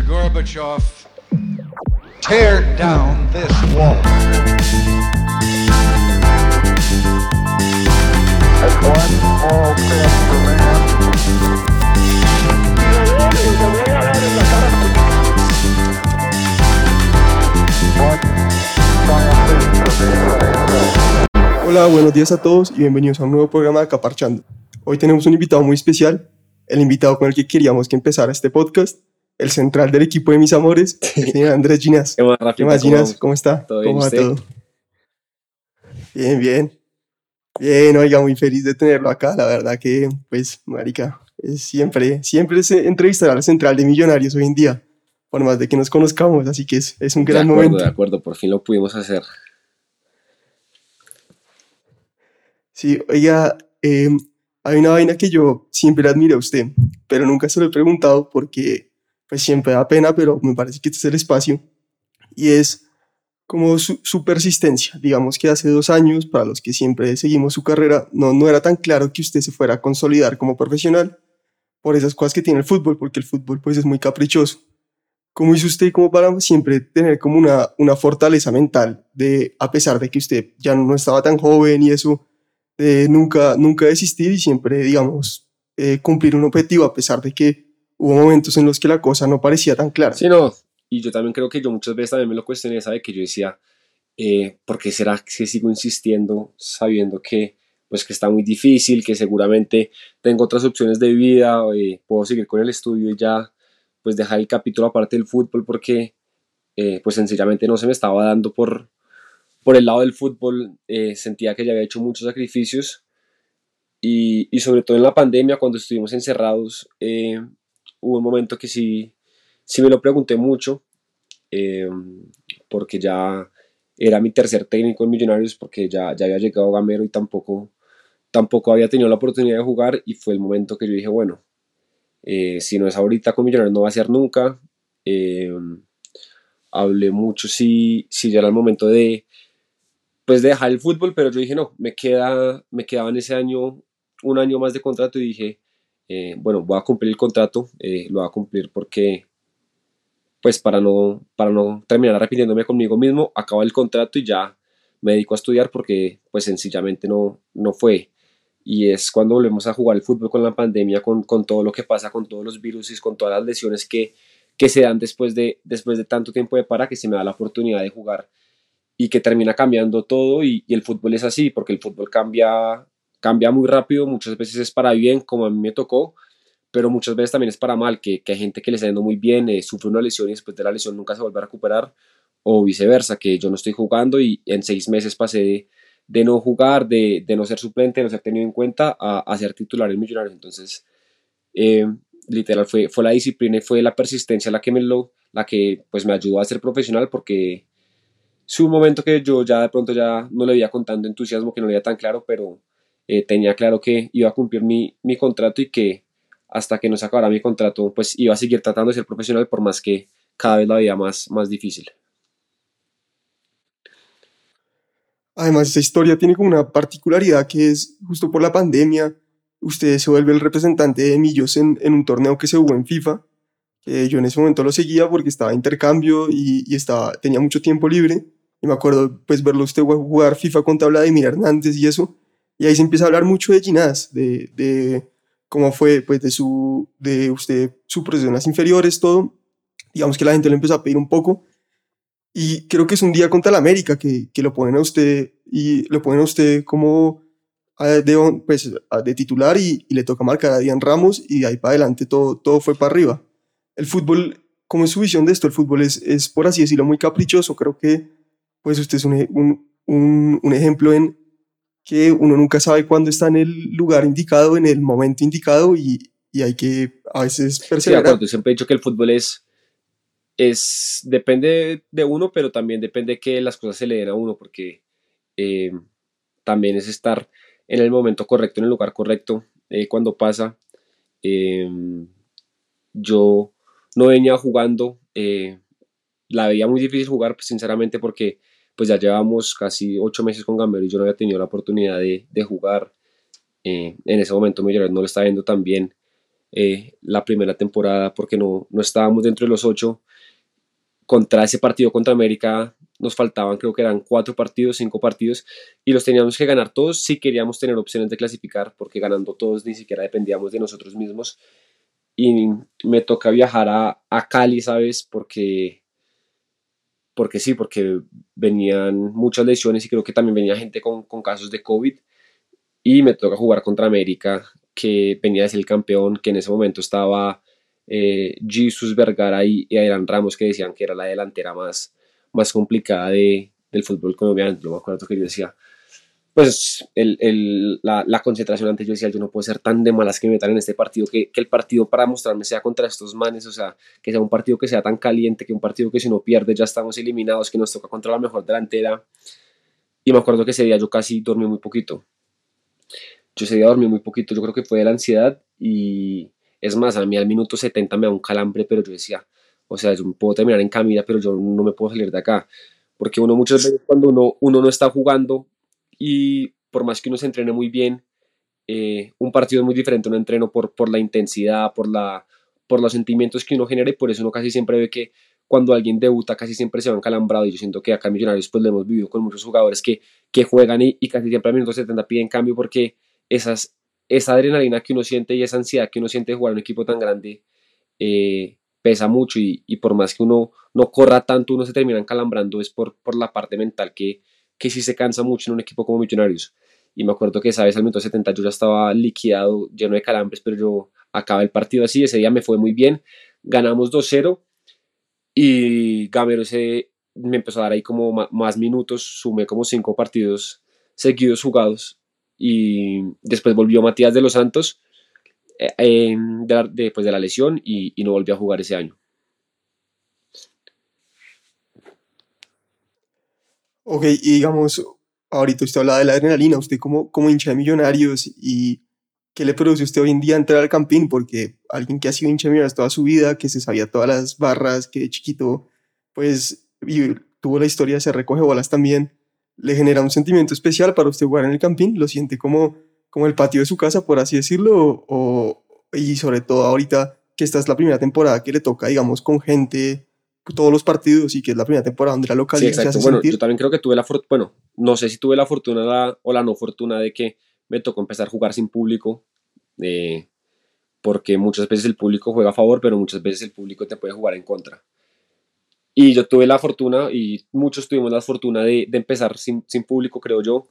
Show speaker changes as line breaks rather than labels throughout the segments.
Gorbachev, tear down this wall.
Hola, buenos días a todos y bienvenidos a un nuevo programa de Acaparchando. Hoy tenemos un invitado muy especial, el invitado con el que queríamos que empezara este podcast, el central del equipo de mis amores, el señor Andrés Ginas.
¿Qué más, Rafita?
¿Qué más,
¿Cómo
Ginas? ¿Cómo está?
¿Todo bien,
¿Cómo va
usted?
todo? Bien, bien. Bien, oiga, muy feliz de tenerlo acá. La verdad que, pues, marica, es siempre, siempre es entrevistar al central de Millonarios hoy en día, por más de que nos conozcamos, así que es, es un
De
gran
acuerdo,
momento.
de acuerdo, por fin lo pudimos hacer.
Sí, oiga, eh, hay una vaina que yo siempre admiro a usted, pero nunca se lo he preguntado porque pues siempre da pena, pero me parece que este es el espacio, y es como su, persistencia. Digamos que hace dos años, para los que siempre seguimos su carrera, no, no era tan claro que usted se fuera a consolidar como profesional por esas cosas que tiene el fútbol, porque el fútbol pues es muy caprichoso. ¿Cómo hizo usted como para siempre tener como una, una fortaleza mental de, a pesar de que usted ya no estaba tan joven y eso, de nunca, nunca desistir y siempre, digamos, eh, cumplir un objetivo a pesar de que hubo momentos en los que la cosa no parecía tan clara?
Sí, no, y yo también creo que yo muchas veces también me lo cuestioné, ¿sabe? Que yo decía, eh, ¿por qué será que sigo insistiendo sabiendo que pues que está muy difícil, que seguramente tengo otras opciones de vida, eh, puedo seguir con el estudio y ya pues dejar el capítulo aparte del fútbol porque eh, pues sencillamente no se me estaba dando por, por el lado del fútbol, eh, sentía que ya había hecho muchos sacrificios y, y sobre todo en la pandemia cuando estuvimos encerrados eh, hubo un momento que sí, sí me lo pregunté mucho eh, porque ya era mi tercer técnico en Millonarios porque ya, ya había llegado Gamero y tampoco, tampoco había tenido la oportunidad de jugar y fue el momento que yo dije, bueno, eh, si no es ahorita con Millonarios no va a ser nunca. Eh, hablé mucho si, si ya era el momento de, pues de dejar el fútbol, pero yo dije, no, me, queda, me quedaba en ese año un año más de contrato y dije, eh, bueno, voy a cumplir el contrato, eh, lo voy a cumplir porque, pues para no, para no terminar repitiéndome conmigo mismo, acaba el contrato y ya me dedico a estudiar porque pues sencillamente no, no fue. Y es cuando volvemos a jugar el fútbol con la pandemia, con, con todo lo que pasa, con todos los virus con todas las lesiones que, que se dan después de, después de tanto tiempo de para, que se me da la oportunidad de jugar y que termina cambiando todo y el fútbol es así, porque el fútbol cambia, cambia muy rápido, muchas veces es para bien, como a mí me tocó, pero muchas veces también es para mal, que, que hay gente que le está yendo muy bien, eh, sufre una lesión y después de la lesión nunca se vuelve a recuperar, o viceversa, que yo no estoy jugando y en seis meses pasé de, no jugar, de, no ser suplente, de no ser tenido en cuenta, a, a ser titular en Millonarios. Entonces, eh, literal, fue, fue la disciplina y fue la persistencia la que me, lo, la que, pues, me ayudó a ser profesional porque es un momento que yo ya de pronto ya no le veía con tanto entusiasmo, que no le veía tan claro, pero eh, tenía claro que iba a cumplir mi, mi contrato y que hasta que no se acabara mi contrato, pues iba a seguir tratando de ser profesional por más que cada vez la veía más, más difícil.
Además, esta historia tiene como una particularidad que es justo por la pandemia, usted se vuelve el representante de Millos en, en un torneo que se jugó en FIFA, que yo en ese momento lo seguía porque estaba intercambio y, y estaba, tenía mucho tiempo libre, y me acuerdo pues verlo usted jugar FIFA contra Vladimir Hernández y eso, y ahí se empieza a hablar mucho de Ginás, de, de cómo fue pues de su, de usted, su proceso en las inferiores, todo, digamos que la gente le empezó a pedir un poco, y creo que es un día contra la América que, que lo ponen a usted y lo ponen a usted como de, pues, de titular y, y le toca marcar a Dian Ramos y de ahí para adelante todo, todo fue para arriba. El fútbol, ¿cómo es su visión de esto? El fútbol es, es por así decirlo, muy caprichoso. Creo que pues usted es un, un, un, un ejemplo en que uno nunca sabe cuándo está en el lugar indicado, en el momento indicado y, y hay que a veces
Sí, de
perseverar.
acuerdo. Siempre he dicho que el fútbol es, es depende de uno, pero también depende que las cosas se le den a uno, porque eh, también es estar en el momento correcto, en el lugar correcto, eh, cuando pasa. Eh, yo no venía jugando, eh, la veía muy difícil jugar, pues, sinceramente, porque pues ya llevamos casi ocho meses con Gamero y yo no había tenido la oportunidad de, jugar. Eh, en ese momento Millonarios no lo estaba viendo tan bien eh, la primera temporada porque no, no estábamos dentro de los ocho. Contra ese partido contra América nos faltaban creo que eran cuatro partidos, cinco partidos y los teníamos que ganar todos si queríamos tener opciones de clasificar porque ganando todos ni siquiera dependíamos de nosotros mismos y me toca viajar a, a Cali, ¿sabes? Porque, porque sí, porque venían muchas lesiones y creo que también venía gente con, con casos de COVID y me toca jugar contra América que venía de ser el campeón, que en ese momento estaba eh, Jesus Vergara y, y Ramos que decían que era la delantera más, más complicada de, del fútbol colombiano. Yo me acuerdo que yo decía, pues el, el, la, concentración antes yo decía, yo no puedo ser tan de malas que me metan en este partido, que, que, el partido para mostrarme sea contra estos manes, o sea, que sea un partido que sea tan caliente, que un partido que si no pierde ya estamos eliminados, que nos toca contra la mejor delantera. Y me acuerdo que ese día yo casi dormí muy poquito. Yo ese día dormí muy poquito, yo creo que fue de la ansiedad y es más, a mí al minuto 70 me da un calambre, pero yo decía, o sea, yo puedo terminar en camilla, pero yo no me puedo salir de acá. Porque uno muchas veces cuando uno, uno no está jugando y por más que uno se entrene muy bien, eh, un partido es muy diferente a un entreno por, por la intensidad, por, la, por los sentimientos que uno genera y por eso uno casi siempre ve que cuando alguien debuta casi siempre se van calambrado y yo siento que acá en Millonarios pues lo hemos vivido con muchos jugadores que, que juegan y, y casi siempre al minuto 70 piden cambio porque esas, esa adrenalina que uno siente y esa ansiedad que uno siente de jugar en un equipo tan grande eh, pesa mucho y, y, por más que uno no corra tanto, uno se termina calambrando, es por, por la parte mental que, que sí se cansa mucho en un equipo como Millonarios. Y me acuerdo que esa vez al minuto 70 yo ya estaba liquidado, lleno de calambres, pero yo acabé el partido así, ese día me fue muy bien, ganamos 2-0 y Gamero se, me empezó a dar ahí como más minutos, sumé como cinco partidos seguidos jugados y después volvió Matías de los Santos eh, de, la, de, pues de la lesión y, y no volvió a jugar ese año.
Ok, y digamos, ahorita usted habla de la adrenalina, usted como, como hincha de millonarios y qué le produce usted hoy en día entrar al campín, porque alguien que ha sido hincha de millonarios toda su vida, que se sabía todas las barras, que de chiquito, pues y tuvo la historia, se recoge bolas también, le genera un sentimiento especial para usted jugar en el campín, lo siente como, como el patio de su casa, por así decirlo, o, y sobre todo ahorita que esta es la primera temporada que le toca, digamos, con gente todos los partidos y que es la primera temporada donde la localidad
sí, exacto. bueno, sentir. yo también creo que tuve la fortuna, bueno, no sé si tuve la fortuna la, o la no fortuna de que me tocó empezar a jugar sin público, eh, porque muchas veces el público juega a favor, pero muchas veces el público te puede jugar en contra. Y yo tuve la fortuna, y muchos tuvimos la fortuna de, de empezar sin, sin, público, creo yo,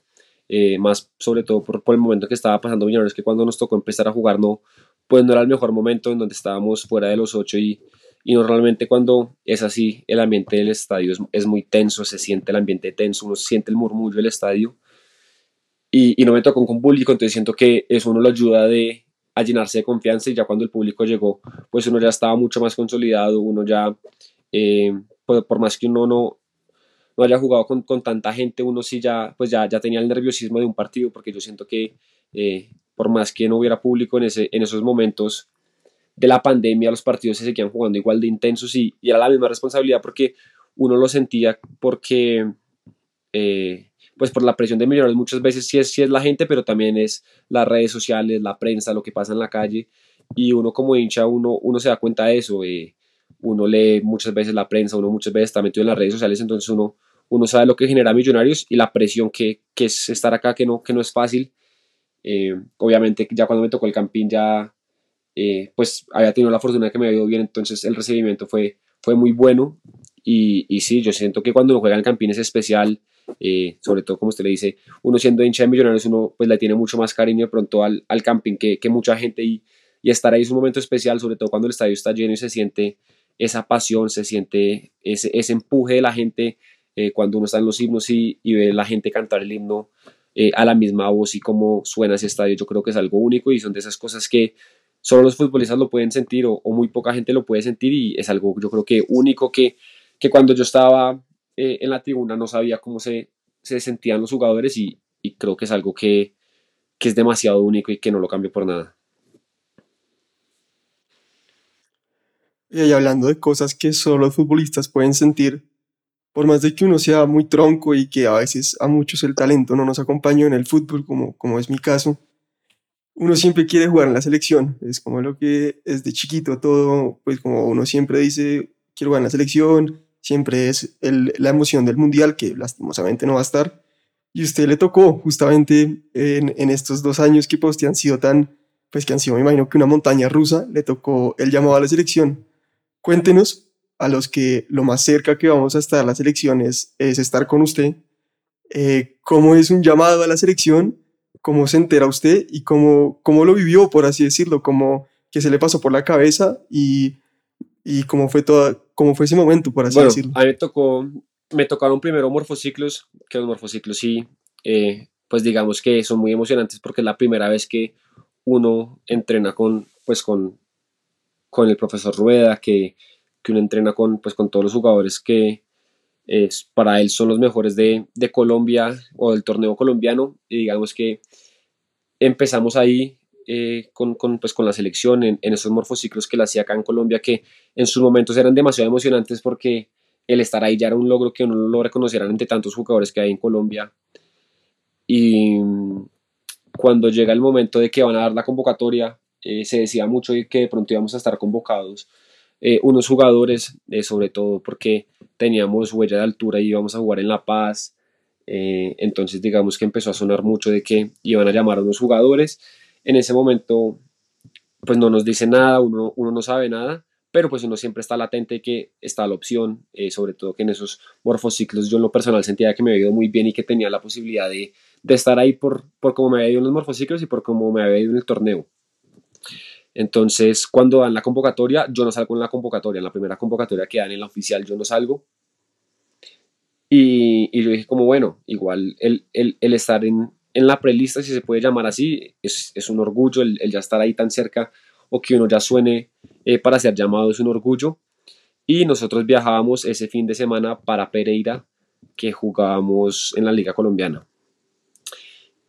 eh, más sobre todo por, por, el momento que estaba pasando Millonarios, que cuando nos tocó empezar a jugar no, pues no era el mejor momento en donde estábamos fuera de los ocho y y normalmente cuando es así, el ambiente del estadio es, muy tenso, se siente el ambiente tenso, uno siente el murmullo del estadio. Y, no me tocó con público, entonces siento que eso uno lo ayuda de, a llenarse de confianza y ya cuando el público llegó, pues uno ya estaba mucho más consolidado, uno ya, eh, por más que uno no, no haya jugado con, con, tanta gente, uno sí ya, pues ya, ya tenía el nerviosismo de un partido, porque yo siento que eh, por más que no hubiera público en, ese, en esos momentos, de la pandemia los partidos se seguían jugando igual de intensos y, y era la misma responsabilidad porque uno lo sentía porque, eh, pues por la presión de millonarios muchas veces sí es, sí es la gente, pero también es las redes sociales, la prensa, lo que pasa en la calle y uno como hincha, uno, uno se da cuenta de eso, eh, uno lee muchas veces la prensa, uno muchas veces está metido en las redes sociales, entonces uno, uno sabe lo que genera millonarios y la presión que, que es estar acá, que no, que no es fácil. Eh, obviamente ya cuando me tocó el campín ya eh, pues había tenido la fortuna de que me había ido bien, entonces el recibimiento fue, fue muy bueno. Y, y sí, yo siento que cuando uno juega en Campín es especial, eh, sobre todo como usted le dice, uno siendo hincha de Millonarios, uno pues le tiene mucho más cariño de pronto al, al Campín que, que mucha gente y, y estar ahí es un momento especial, sobre todo cuando el estadio está lleno y se siente esa pasión, se siente ese, ese empuje de la gente eh, cuando uno está en los himnos y, y ve la gente cantar el himno a la misma voz y cómo suena ese estadio, yo creo que es algo único y son de esas cosas que solo los futbolistas lo pueden sentir o, muy poca gente lo puede sentir y es algo yo creo que único que, que cuando yo estaba eh, en la tribuna no sabía cómo se, se sentían los jugadores y, y creo que es algo que, que, es demasiado único y que no lo cambio por nada.
Y hablando de cosas que solo los futbolistas pueden sentir, por más de que uno sea muy tronco y que a veces a muchos el talento no nos acompaña en el fútbol, como, como es mi caso, uno siempre quiere jugar en la selección, es como lo que es de chiquito todo, pues como uno siempre dice, quiero jugar en la selección, siempre es la emoción del mundial, que lastimosamente no va a estar, y usted le tocó justamente en, estos dos años que pues, han sido tan, pues que han sido, me imagino que una montaña rusa, le tocó el llamado a la selección. Cuéntenos a los que lo más cerca que vamos a estar a la selección es, es estar con usted, eh, cómo es un llamado a la selección cómo se entera usted y cómo, cómo lo vivió, por así decirlo, cómo que se le pasó por la cabeza y, y cómo, fue toda, cómo fue ese momento, por así decirlo.
A mí me, tocó, me tocaron primero morfociclos, que los morfociclos sí, eh, pues digamos que son muy emocionantes porque es la primera vez que uno entrena con, pues con, con el profesor Rueda, que, que uno entrena con, pues con todos los jugadores que, es, para él son los mejores de, de, Colombia o del torneo colombiano. Y digamos que empezamos ahí eh, con, con, pues, con la selección en, en esos morfociclos que la hacía acá en Colombia que en sus momentos eran demasiado emocionantes porque el estar ahí ya era un logro que uno lo reconocieran entre tantos jugadores que hay en Colombia. Y cuando llega el momento de que van a dar la convocatoria eh, se decía mucho que de pronto íbamos a estar convocados eh, unos jugadores, eh, sobre todo porque teníamos huella de altura y íbamos a jugar en La Paz. Eh, entonces, digamos que empezó a sonar mucho de que iban a llamar a unos jugadores. En ese momento, pues no nos dice nada, uno, uno no sabe nada, pero pues uno siempre está latente que está la opción, sobre todo que en esos morfociclos yo en lo personal sentía que me había ido muy bien y que tenía la posibilidad de, de estar ahí por, por cómo me había ido en los morfociclos y por cómo me había ido en el torneo. Entonces, cuando dan la convocatoria, yo no salgo en la convocatoria, en la primera convocatoria que dan en la oficial, yo no salgo. Y, y yo dije como, bueno, igual el, el, estar en, en, la prelista, si se puede llamar así, es, es un orgullo, el, el, ya estar ahí tan cerca o que uno ya suene eh, para ser llamado es un orgullo. Y nosotros viajábamos ese fin de semana para Pereira, que jugábamos en la Liga Colombiana.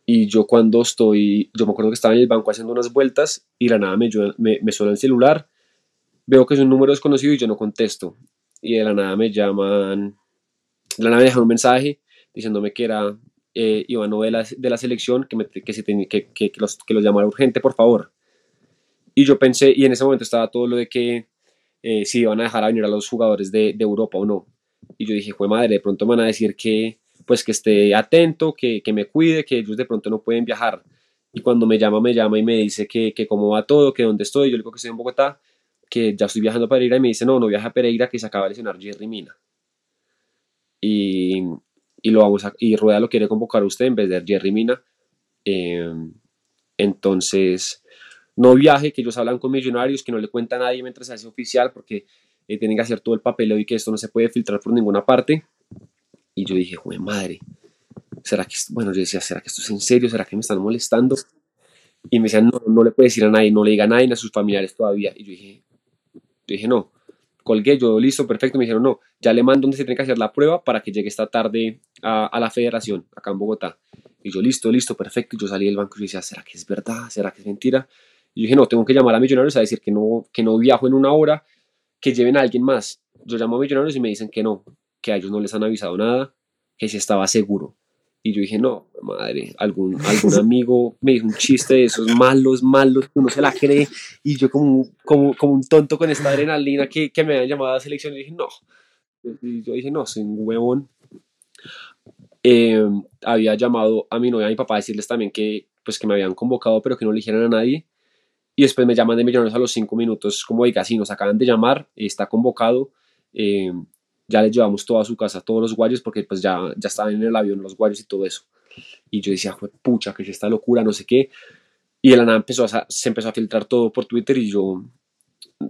Y yo cuando estoy, yo me acuerdo que estaba en el banco haciendo unas vueltas y la nada me, me, me suena el celular, veo que es un número desconocido y yo no contesto. Y de la nada me llaman, de la nada me dejan un mensaje diciéndome que era eh, Ivano de la, de la selección, que, me, que, se que, que, que, los, que los llamara urgente, por favor. Y yo pensé, y en ese momento estaba todo lo de que eh, si iban a dejar a venir a los jugadores de, de Europa o no. Y yo dije, fue madre, de pronto me van a decir que, pues que esté atento, que, que, me cuide, que ellos de pronto no pueden viajar. Y cuando me llama, me llama y me dice que, que cómo va todo, que dónde estoy. Yo le digo que estoy en Bogotá, que ya estoy viajando a Pereira y me dice, no, no viaja a Pereira, que se acaba de lesionar Jerry Mina. Y, y, lo vamos a, y Rueda lo quiere convocar a usted en vez de Jerry Mina. Eh, entonces, no viaje, que ellos hablan con millonarios, que no le cuenta a nadie mientras se hace oficial, porque eh, tienen que hacer todo el papeleo y que esto no se puede filtrar por ninguna parte. Y yo dije, güey, madre, ¿será que, bueno, yo decía, ¿será que esto es en serio? ¿Será que me están molestando? Y me decían, no, no le puede decir a nadie, no le diga a nadie, a sus familiares todavía. Y yo dije, yo dije, no, colgué, yo listo, perfecto. Me dijeron, no, ya le mando donde se tiene que hacer la prueba para que llegue esta tarde a, a la federación, acá en Bogotá. Y yo, listo, listo, perfecto. Y yo salí del banco y decía, ¿será que es verdad? ¿Será que es mentira? Y yo dije, no, tengo que llamar a Millonarios a decir que no, que no viajo en una hora, que lleven a alguien más. Yo llamo a Millonarios y me dicen que no, que a ellos no les han avisado nada, que si estaba seguro. Y yo dije, no, madre, algún, algún amigo me dijo un chiste de esos malos, malos, que uno se la cree. Y yo como, como, como un tonto con esta adrenalina que, que me habían llamado a la selección, y dije, no. Y yo dije, no, soy un huevón. Eh, había llamado a mi novia y a mi papá a decirles también que, pues, que me habían convocado, pero que no le dijeran a nadie. Y después me llaman de Millonarios a los cinco minutos, como, oiga, sí, nos acaban de llamar, está convocado. Eh, ya les llevamos toda su casa, todos los guayos, porque pues ya, ya estaban en el avión los guayos y todo eso. Y yo decía, pucha, que es esta locura, no sé qué. Y de la nada empezó a, se empezó a filtrar todo por Twitter y yo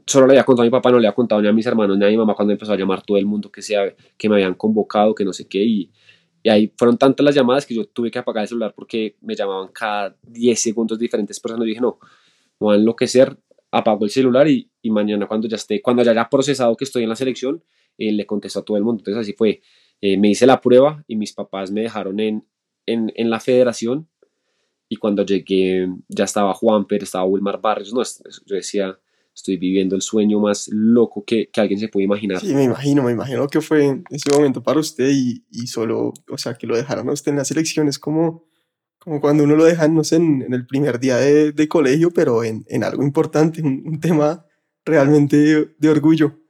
solo le había contado a mi papá, no le había contado ni a mis hermanos ni a mi mamá cuando empezó a llamar todo el mundo que, sea, que me habían convocado, que no sé qué. Y, y ahí fueron tantas las llamadas que yo tuve que apagar el celular porque me llamaban cada 10 segundos diferentes personas. Y dije, no, no van a enloquecer, apago el celular y, y mañana cuando ya esté, cuando ya haya procesado que estoy en la selección, eh, le contestó a todo el mundo. Entonces así fue. Eh, me hice la prueba y mis papás me dejaron en, en, en, la federación y cuando llegué ya estaba Juan Pérez, estaba Wilmar Barrios. No, yo decía, estoy viviendo el sueño más loco que, que, alguien se puede imaginar.
Sí, me imagino, me imagino que fue ese momento para usted y, y solo, o sea, que lo dejaron a usted en la selección es como, Como cuando uno lo deja, no sé, en, en el primer día de, de colegio, pero en, en algo importante, un, un tema realmente de, de orgullo.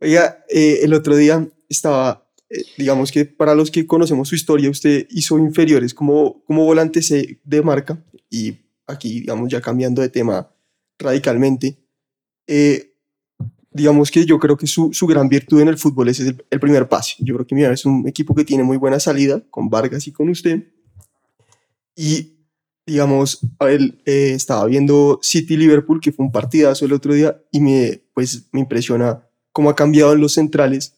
Oiga, eh, el otro día estaba, eh, digamos que para los que conocemos su historia, usted hizo inferiores como, como volante de marca y aquí, digamos, ya cambiando de tema radicalmente, eh, digamos que yo creo que su, su gran virtud en el fútbol es el, el primer pase. Yo creo que mira, es un equipo que tiene muy buena salida con Vargas y con usted. Y digamos, él eh, estaba viendo City Liverpool, que fue un partidazo el otro día, y me, pues, me impresiona cómo ha cambiado en los centrales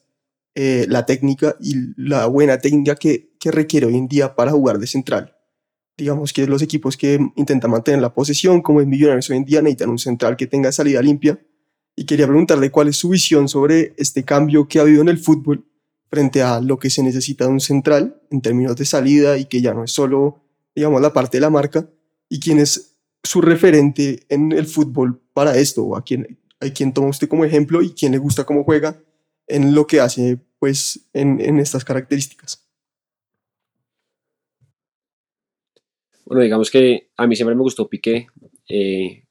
eh, la técnica y la buena técnica que, requiere hoy en día para jugar de central. Digamos que los equipos que intentan mantener la posesión, como es Millonarios hoy en día, necesitan un central que tenga salida limpia. Y quería preguntarle cuál es su visión sobre este cambio que ha habido en el fútbol frente a lo que se necesita de un central en términos de salida y que ya no es solo digamos, la parte de la marca y quién es su referente en el fútbol para esto, o a quién, a quién toma usted como ejemplo y quién le gusta cómo juega en lo que hace, pues, en, en estas características.
Bueno, digamos que a mí siempre me gustó Piqué, eh,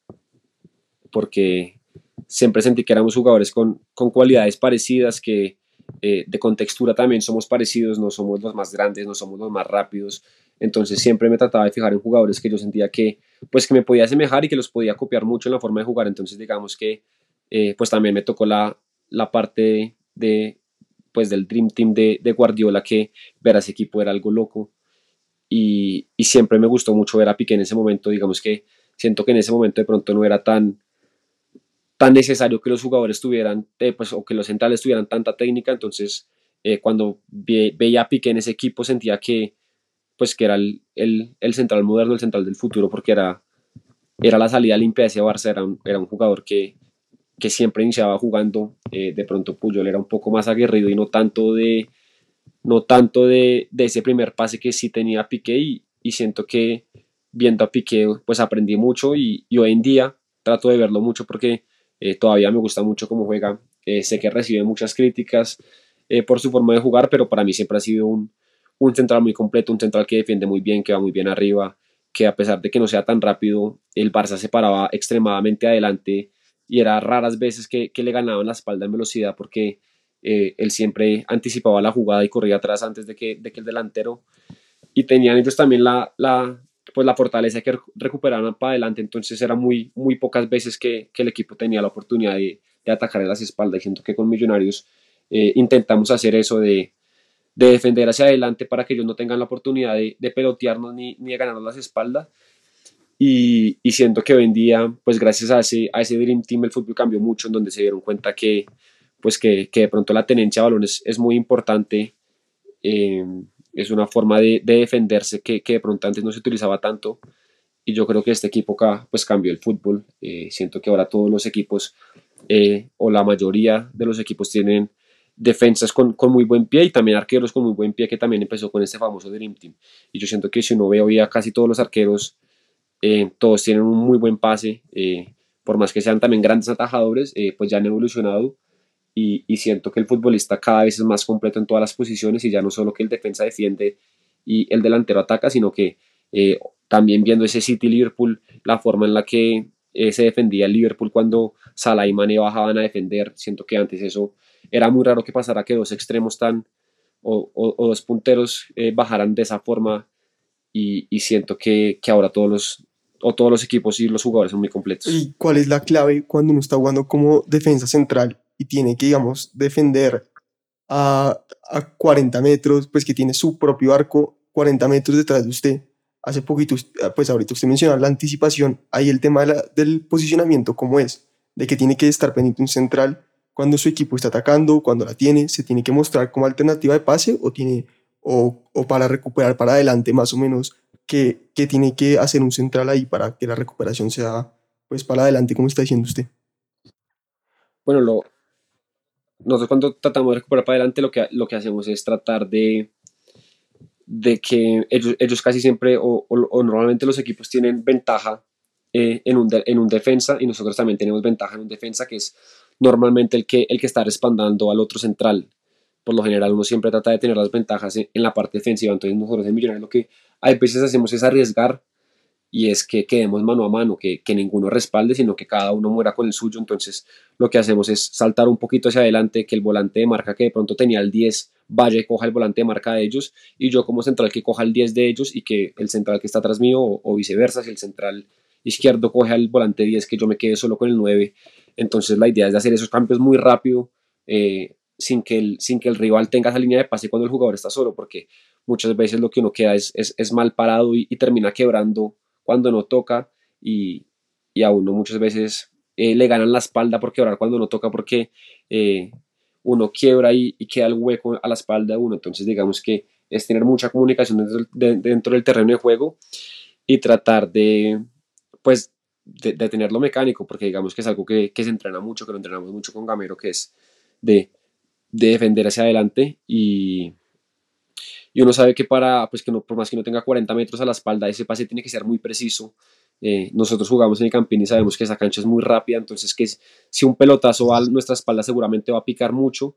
porque siempre sentí que éramos jugadores con, con cualidades parecidas, que eh, de contextura también somos parecidos, no somos los más grandes, no somos los más rápidos, entonces siempre me trataba de fijar en jugadores que yo sentía que, pues, que me podía asemejar y que los podía copiar mucho en la forma de jugar. Entonces, digamos que, eh, pues también me tocó la, la parte de, pues, del Dream Team de, Guardiola, que ver a ese equipo era algo loco. Y, y, siempre me gustó mucho ver a Piqué en ese momento. Digamos que siento que en ese momento de pronto no era tan, tan necesario que los jugadores tuvieran, eh, pues, o que los centrales tuvieran tanta técnica. Entonces, eh, cuando ve, veía a Piqué en ese equipo, sentía que pues que era el, el, el, central moderno, el central del futuro, porque era, era la salida limpia de ese Barça, era un, era un jugador que, que siempre iniciaba jugando, eh, de pronto Puyol era un poco más aguerrido y no tanto de, no tanto de, de ese primer pase que sí tenía Piqué y, siento que viendo a Piqué pues aprendí mucho y, y hoy en día trato de verlo mucho porque eh, todavía me gusta mucho cómo juega, eh, sé que recibe muchas críticas eh, por su forma de jugar, pero para mí siempre ha sido un, un central muy completo, un central que defiende muy bien, que va muy bien arriba, que a pesar de que no sea tan rápido, el Barça se paraba extremadamente adelante y era raras veces que, que le ganaban la espalda en velocidad porque eh, él siempre anticipaba la jugada y corría atrás antes de que, de que el delantero y tenían ellos también la, la, pues la fortaleza que recuperaban para adelante, entonces era muy, muy pocas veces que, que el equipo tenía la oportunidad de, de atacar a las espaldas y siento que con Millonarios eh, intentamos hacer eso de, de defender hacia adelante para que ellos no tengan la oportunidad de, de pelotearnos ni, ni de ganarnos las espaldas. Y, y, siento que hoy en día, pues gracias a ese, a ese Dream Team, el fútbol cambió mucho, en donde se dieron cuenta que, pues que, que de pronto la tenencia de balones es muy importante. Eh, es una forma de, de defenderse que, que, de pronto antes no se utilizaba tanto. Y yo creo que este equipo acá, pues cambió el fútbol. Eh, siento que ahora todos los equipos, eh, o la mayoría de los equipos, tienen defensas con, con, muy buen pie y también arqueros con muy buen pie que también empezó con este famoso Dream Team. Y yo siento que si uno ve hoy a casi todos los arqueros, eh, todos tienen un muy buen pase, eh, por más que sean también grandes atajadores, eh, pues ya han evolucionado y, y, siento que el futbolista cada vez es más completo en todas las posiciones y ya no solo que el defensa defiende y el delantero ataca, sino que eh, también viendo ese City Liverpool, la forma en la que eh, se defendía el Liverpool cuando Salah y Mane bajaban a defender, siento que antes eso era muy raro que pasara que dos extremos tan o, o, o dos punteros eh, bajaran de esa forma y, y siento que, que, ahora todos los o todos los equipos y los jugadores son muy completos.
¿Y cuál es la clave cuando uno está jugando como defensa central y tiene que, digamos, defender a, a 40 metros, pues que tiene su propio arco 40 metros detrás de usted? Hace poquito, pues ahorita usted mencionaba la anticipación, ahí el tema de la, del posicionamiento, ¿cómo es? De que tiene que estar pendiente un central cuando su equipo está atacando, cuando la tiene, se tiene que mostrar como alternativa de pase o, tiene, o, o para recuperar para adelante más o menos, que, que, tiene que hacer un central ahí para que la recuperación sea pues para adelante, como está diciendo usted.
Bueno, lo, nosotros cuando tratamos de recuperar para adelante lo que, lo que hacemos es tratar de, de que ellos, ellos casi siempre o, o, o normalmente los equipos tienen ventaja eh, en, un de, en un defensa y nosotros también tenemos ventaja en un defensa que es normalmente el que, el que está respaldando al otro central. Por lo general uno siempre trata de tener las ventajas en, la parte defensiva, entonces nosotros en Millonarios lo que hay veces hacemos es arriesgar y es que quedemos mano a mano, que, que, ninguno respalde, sino que cada uno muera con el suyo. Entonces lo que hacemos es saltar un poquito hacia adelante, que el volante de marca que de pronto tenía el 10 vaya y coja el volante de marca de ellos, y yo como central que coja el 10 de ellos y que el central que está atrás mío, o, viceversa, si el central izquierdo coge al volante 10, que yo me quede solo con el 9. Entonces la idea es de hacer esos cambios muy rápido, eh, sin, que el, sin que el rival tenga esa línea de pase cuando el jugador está solo, porque muchas veces lo que uno queda es, es, mal parado y termina quebrando cuando no toca y, y a uno muchas veces eh, le ganan la espalda por quebrar cuando no toca porque eh, uno quiebra y, y, queda el hueco a la espalda de uno. Entonces digamos que es tener mucha comunicación dentro, dentro del terreno de juego y tratar de, pues, de, de, tenerlo mecánico, porque digamos que es algo que, que, se entrena mucho, que lo entrenamos mucho con Gamero, que es de, de defender hacia adelante y, y uno sabe que para, pues que no, por más que no tenga 40 metros a la espalda, ese pase tiene que ser muy preciso. Eh, nosotros jugamos en el Campín y sabemos que esa cancha es muy rápida, entonces que si un pelotazo va a nuestra espalda seguramente va a picar mucho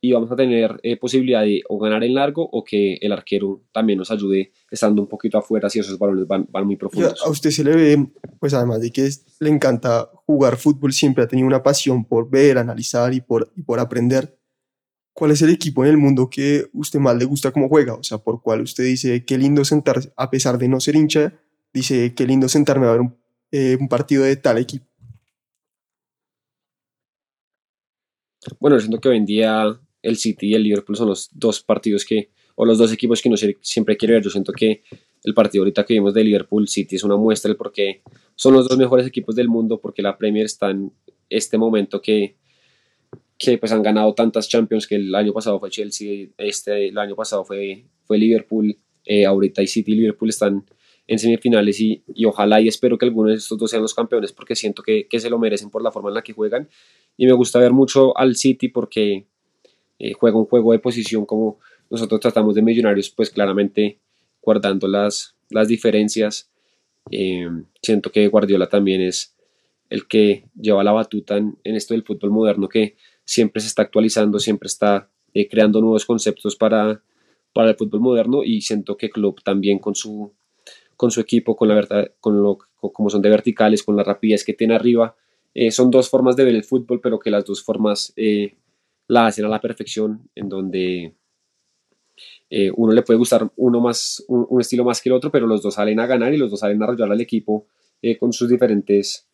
y vamos a tener eh, posibilidad de o ganar en largo o que el arquero también nos ayude estando un poquito afuera si esos balones van, van muy profundos.
a usted se le ve, pues además de que le encanta jugar fútbol, siempre ha tenido una pasión por ver, analizar y por, y por aprender. ¿Cuál es el equipo en el mundo que usted más le gusta cómo juega? O sea, por cuál usted dice, qué lindo sentarse, a pesar de no ser hincha, dice, qué lindo sentarme a ver un, eh, partido de tal equipo.
Bueno, siento que hoy en día el City y el Liverpool son los dos partidos que, o los dos equipos que uno siempre quiere ver. Yo siento que el partido ahorita que vimos de Liverpool City es una muestra del por qué son los dos mejores equipos del mundo, porque la Premier está en este momento que que pues han ganado tantas Champions que el año pasado fue Chelsea, este el año pasado fue, fue Liverpool, eh, ahorita y City y Liverpool están en semifinales y, y, ojalá y espero que algunos de estos dos sean los campeones porque siento que, que, se lo merecen por la forma en la que juegan. Y me gusta ver mucho al City porque eh, juega un juego de posición como nosotros tratamos de Millonarios pues claramente guardando las, las diferencias. Eh, siento que Guardiola también es el que lleva la batuta en, en esto del fútbol moderno que siempre se está actualizando, siempre está eh, creando nuevos conceptos para, para el fútbol moderno y siento que Klopp también con su, con su equipo, con la verdad, con lo como son de verticales, con la rapidez que tiene arriba, eh, son dos formas de ver el fútbol, pero que las dos formas eh, la hacen a la perfección, en donde uno le puede gustar uno más, un, estilo más que el otro, pero los dos salen a ganar y los dos salen a arrollar al equipo con sus diferentes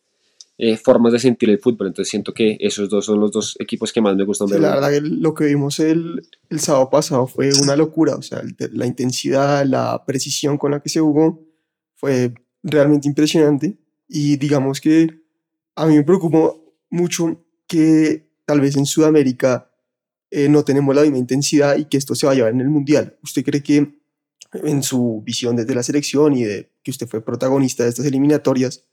eh, formas de sentir el fútbol. Entonces siento que esos dos son los dos equipos que más me gustan
ver. la verdad que lo que vimos el, el sábado pasado fue una locura. O sea, la intensidad, la precisión con la que se jugó fue realmente impresionante. Y digamos que a mí me preocupó mucho que tal vez en Sudamérica eh, no tenemos la misma intensidad y que esto se va a llevar en el Mundial. ¿Usted cree que en su visión desde la selección y de que usted fue protagonista de estas eliminatorias,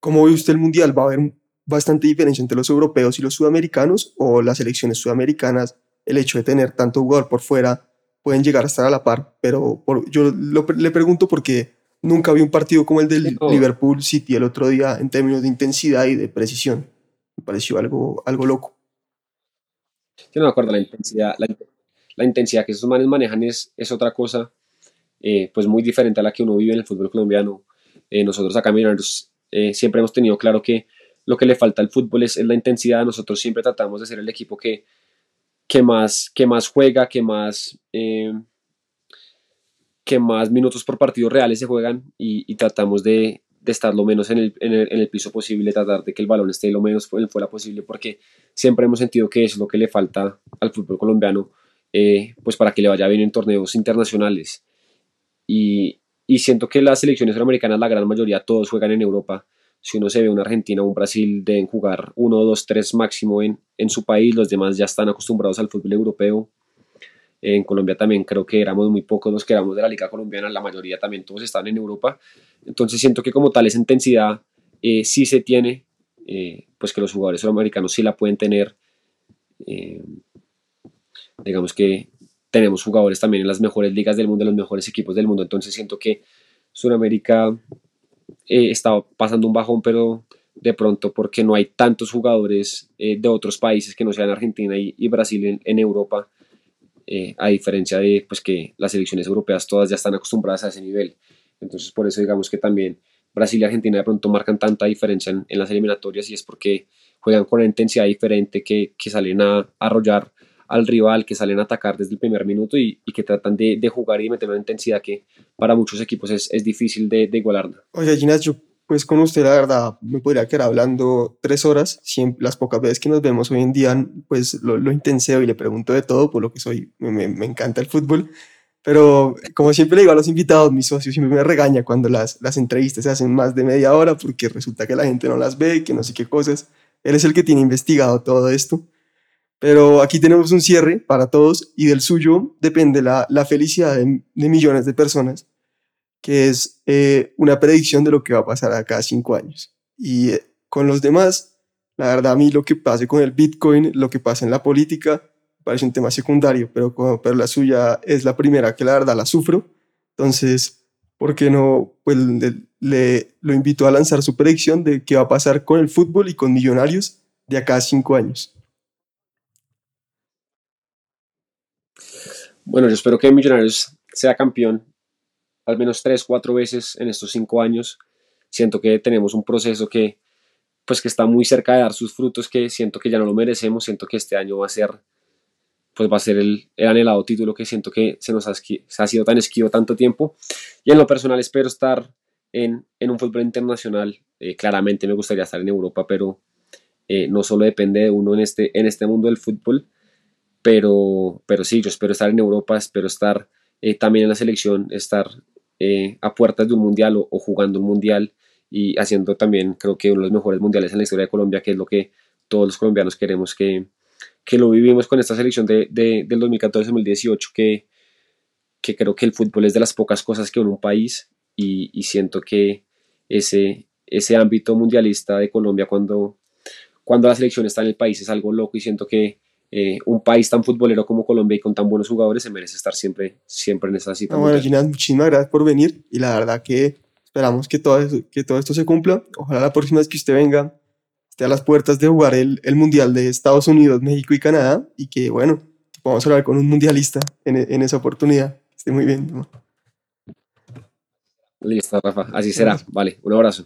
¿Cómo ve usted el Mundial? ¿Va a haber bastante diferencia entre los europeos y los sudamericanos o las selecciones sudamericanas, el hecho de tener tanto jugador por fuera, pueden llegar a estar a la par? Pero yo le pregunto porque nunca vi un partido como el del Liverpool City el otro día en términos de intensidad y de precisión. Me pareció algo, algo loco.
Yo no me acuerdo, la intensidad, la, intensidad que esos manes manejan es, es otra cosa, eh, pues muy diferente a la que uno vive en el fútbol colombiano. Eh, nosotros acá Millonarios eh, siempre hemos tenido claro que lo que le falta al fútbol es, la intensidad. Nosotros siempre tratamos de ser el equipo que, más, juega, que más, eh, que más minutos por partido reales se juegan y, tratamos de, estar lo menos en el, piso posible, tratar de que el balón esté lo menos fuera posible, porque siempre hemos sentido que eso es lo que le falta al fútbol colombiano, eh, pues para que le vaya bien en torneos internacionales. Y siento que las selecciones americanas, la gran mayoría, todos juegan en Europa. Si uno se ve una Argentina o un Brasil, deben jugar uno, dos, tres máximo en, en su país. Los demás ya están acostumbrados al fútbol europeo. En Colombia también creo que éramos muy pocos los que éramos de la Liga Colombiana, la mayoría también todos están en Europa. Entonces siento que como tal esa intensidad eh, sí se tiene, eh, pues que los jugadores sudamericanos sí la pueden tener. Eh, digamos que tenemos jugadores también en las mejores ligas del mundo, en los mejores equipos del mundo, entonces siento que Sudamérica eh, está pasando un bajón, pero de pronto porque no hay tantos jugadores eh, de otros países que no sean Argentina y, Brasil en, Europa, eh, a diferencia de pues, que las selecciones europeas todas ya están acostumbradas a ese nivel. Entonces por eso digamos que también Brasil y Argentina de pronto marcan tanta diferencia en, en las eliminatorias y es porque juegan con una intensidad diferente, que, que salen a arrollar al rival, que salen a atacar desde el primer minuto y, y que tratan de, de, jugar y meter una intensidad que para muchos equipos es, es difícil de, de igualar.
Oye, Ginás, yo pues con usted la verdad me podría quedar hablando tres horas, siempre, las pocas veces que nos vemos hoy en día pues lo, lo intenseo y le pregunto de todo, por lo que soy, me, me encanta el fútbol, pero como siempre le digo a los invitados, mi socio siempre me regaña cuando las, las entrevistas se hacen más de media hora porque resulta que la gente no las ve, que no sé qué cosas, él es el que tiene investigado todo esto. Pero aquí tenemos un cierre para todos y del suyo depende la, felicidad de, millones de personas que es eh, una predicción de lo que va a pasar a cada cinco años. Y eh, con los demás, la verdad a mí lo que pase con el Bitcoin, lo que pasa en la política, parece un tema secundario, pero, pero la suya es la primera que la verdad la sufro. Entonces, ¿por qué no? Pues le, le, invito a lanzar su predicción de qué va a pasar con el fútbol y con Millonarios de acá a cinco años.
Bueno, yo espero que Millonarios sea campeón al menos tres, cuatro veces en estos cinco años. Siento que tenemos un proceso que, pues, que está muy cerca de dar sus frutos, que siento que ya no lo merecemos. Siento que este año va a ser, pues, va a ser el, el anhelado título que siento que se nos ha, se ha, sido tan esquivo tanto tiempo. Y en lo personal espero estar en, en un fútbol internacional. Eh, claramente me gustaría estar en Europa, pero eh, no solo depende de uno en este, en este mundo del fútbol. Pero, pero sí, yo espero estar en Europa, espero estar eh, también en la selección, estar eh, a puertas de un mundial o, o, jugando un mundial y haciendo también creo que uno de los mejores mundiales en la historia de Colombia, que es lo que todos los colombianos queremos que, que lo vivimos con esta selección de, de, del 2014-2018, que, que creo que el fútbol es de las pocas cosas que une un país y, y siento que ese, ese ámbito mundialista de Colombia cuando, cuando la selección está en el país es algo loco y siento que eh, un país tan futbolero como Colombia y con tan buenos jugadores se merece estar siempre, siempre en esa cita.
No, bueno, Ginás, muchísimas gracias por venir y la verdad que esperamos que todo, eso, que todo esto se cumpla. Ojalá la próxima vez que usted venga esté a las puertas de jugar el, el Mundial de Estados Unidos, México y Canadá y que, bueno, podamos hablar con un mundialista en, en esa oportunidad. Esté muy bien. ¿no?
Listo, Rafa. Así será. Vale, un abrazo.